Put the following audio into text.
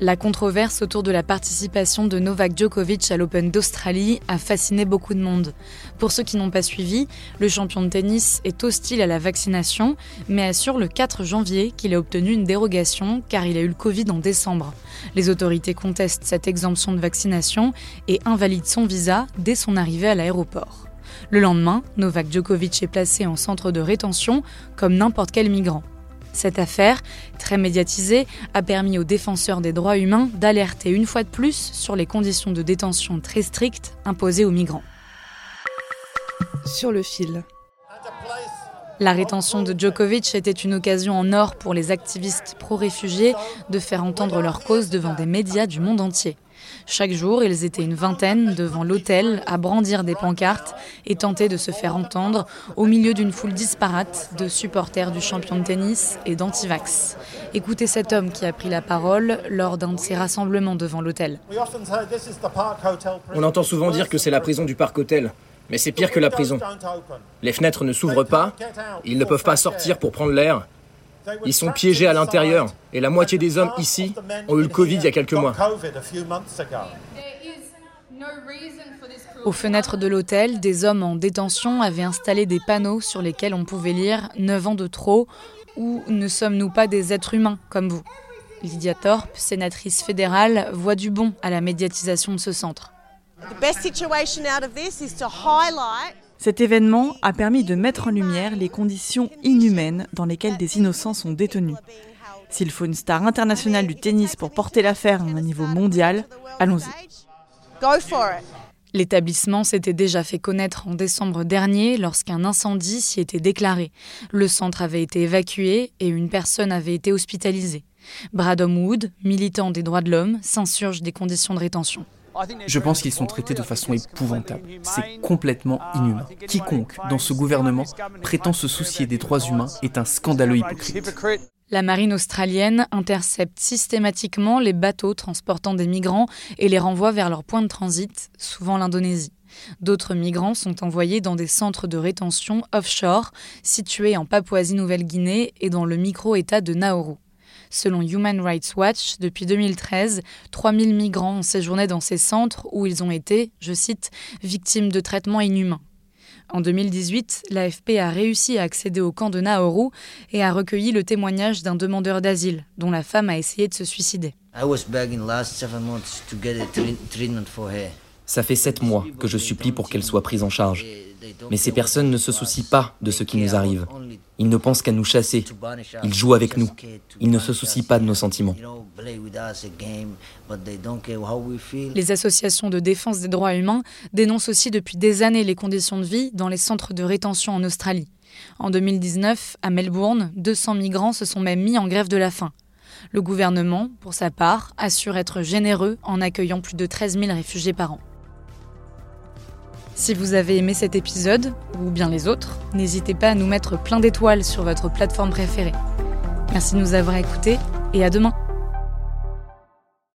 La controverse autour de la participation de Novak Djokovic à l'Open d'Australie a fasciné beaucoup de monde. Pour ceux qui n'ont pas suivi, le champion de tennis est hostile à la vaccination, mais assure le 4 janvier qu'il a obtenu une dérogation car il a eu le Covid en décembre. Les autorités contestent cette exemption de vaccination et invalident son visa dès son arrivée à l'aéroport. Le lendemain, Novak Djokovic est placé en centre de rétention comme n'importe quel migrant. Cette affaire, très médiatisée, a permis aux défenseurs des droits humains d'alerter une fois de plus sur les conditions de détention très strictes imposées aux migrants. Sur le fil. La rétention de Djokovic était une occasion en or pour les activistes pro-réfugiés de faire entendre leur cause devant des médias du monde entier. Chaque jour, ils étaient une vingtaine devant l'hôtel à brandir des pancartes et tenter de se faire entendre au milieu d'une foule disparate de supporters du champion de tennis et d'antivax. Écoutez cet homme qui a pris la parole lors d'un de ces rassemblements devant l'hôtel. On entend souvent dire que c'est la prison du Parc Hôtel. Mais c'est pire que la prison. Les fenêtres ne s'ouvrent pas, ils ne peuvent pas sortir pour prendre l'air. Ils sont piégés à l'intérieur et la moitié des hommes ici ont eu le Covid il y a quelques mois. Aux fenêtres de l'hôtel, des hommes en détention avaient installé des panneaux sur lesquels on pouvait lire 9 ans de trop ou Ne sommes-nous pas des êtres humains comme vous? Lydia Thorpe, sénatrice fédérale, voit du bon à la médiatisation de ce centre. Cet événement a permis de mettre en lumière les conditions inhumaines dans lesquelles des innocents sont détenus. S'il faut une star internationale du tennis pour porter l'affaire à un niveau mondial, allons-y. L'établissement s'était déjà fait connaître en décembre dernier lorsqu'un incendie s'y était déclaré. Le centre avait été évacué et une personne avait été hospitalisée. Bradom Wood, militant des droits de l'homme, s'insurge des conditions de rétention. Je pense qu'ils sont traités de façon épouvantable. C'est complètement inhumain. Quiconque, dans ce gouvernement, prétend se soucier des droits humains est un scandaleux hypocrite. La marine australienne intercepte systématiquement les bateaux transportant des migrants et les renvoie vers leur point de transit, souvent l'Indonésie. D'autres migrants sont envoyés dans des centres de rétention offshore situés en Papouasie-Nouvelle-Guinée et dans le micro-État de Nauru. Selon Human Rights Watch, depuis 2013, 3000 migrants ont séjourné dans ces centres où ils ont été, je cite, victimes de traitements inhumains. En 2018, l'AFP a réussi à accéder au camp de Nauru et a recueilli le témoignage d'un demandeur d'asile dont la femme a essayé de se suicider. Ça fait sept mois que je supplie pour qu'elle soit prise en charge. Mais ces personnes ne se soucient pas de ce qui nous arrive. Ils ne pensent qu'à nous chasser. Ils jouent avec nous. Ils ne se soucient pas de nos sentiments. Les associations de défense des droits humains dénoncent aussi depuis des années les conditions de vie dans les centres de rétention en Australie. En 2019, à Melbourne, 200 migrants se sont même mis en grève de la faim. Le gouvernement, pour sa part, assure être généreux en accueillant plus de 13 000 réfugiés par an. Si vous avez aimé cet épisode, ou bien les autres, n'hésitez pas à nous mettre plein d'étoiles sur votre plateforme préférée. Merci de nous avoir écoutés et à demain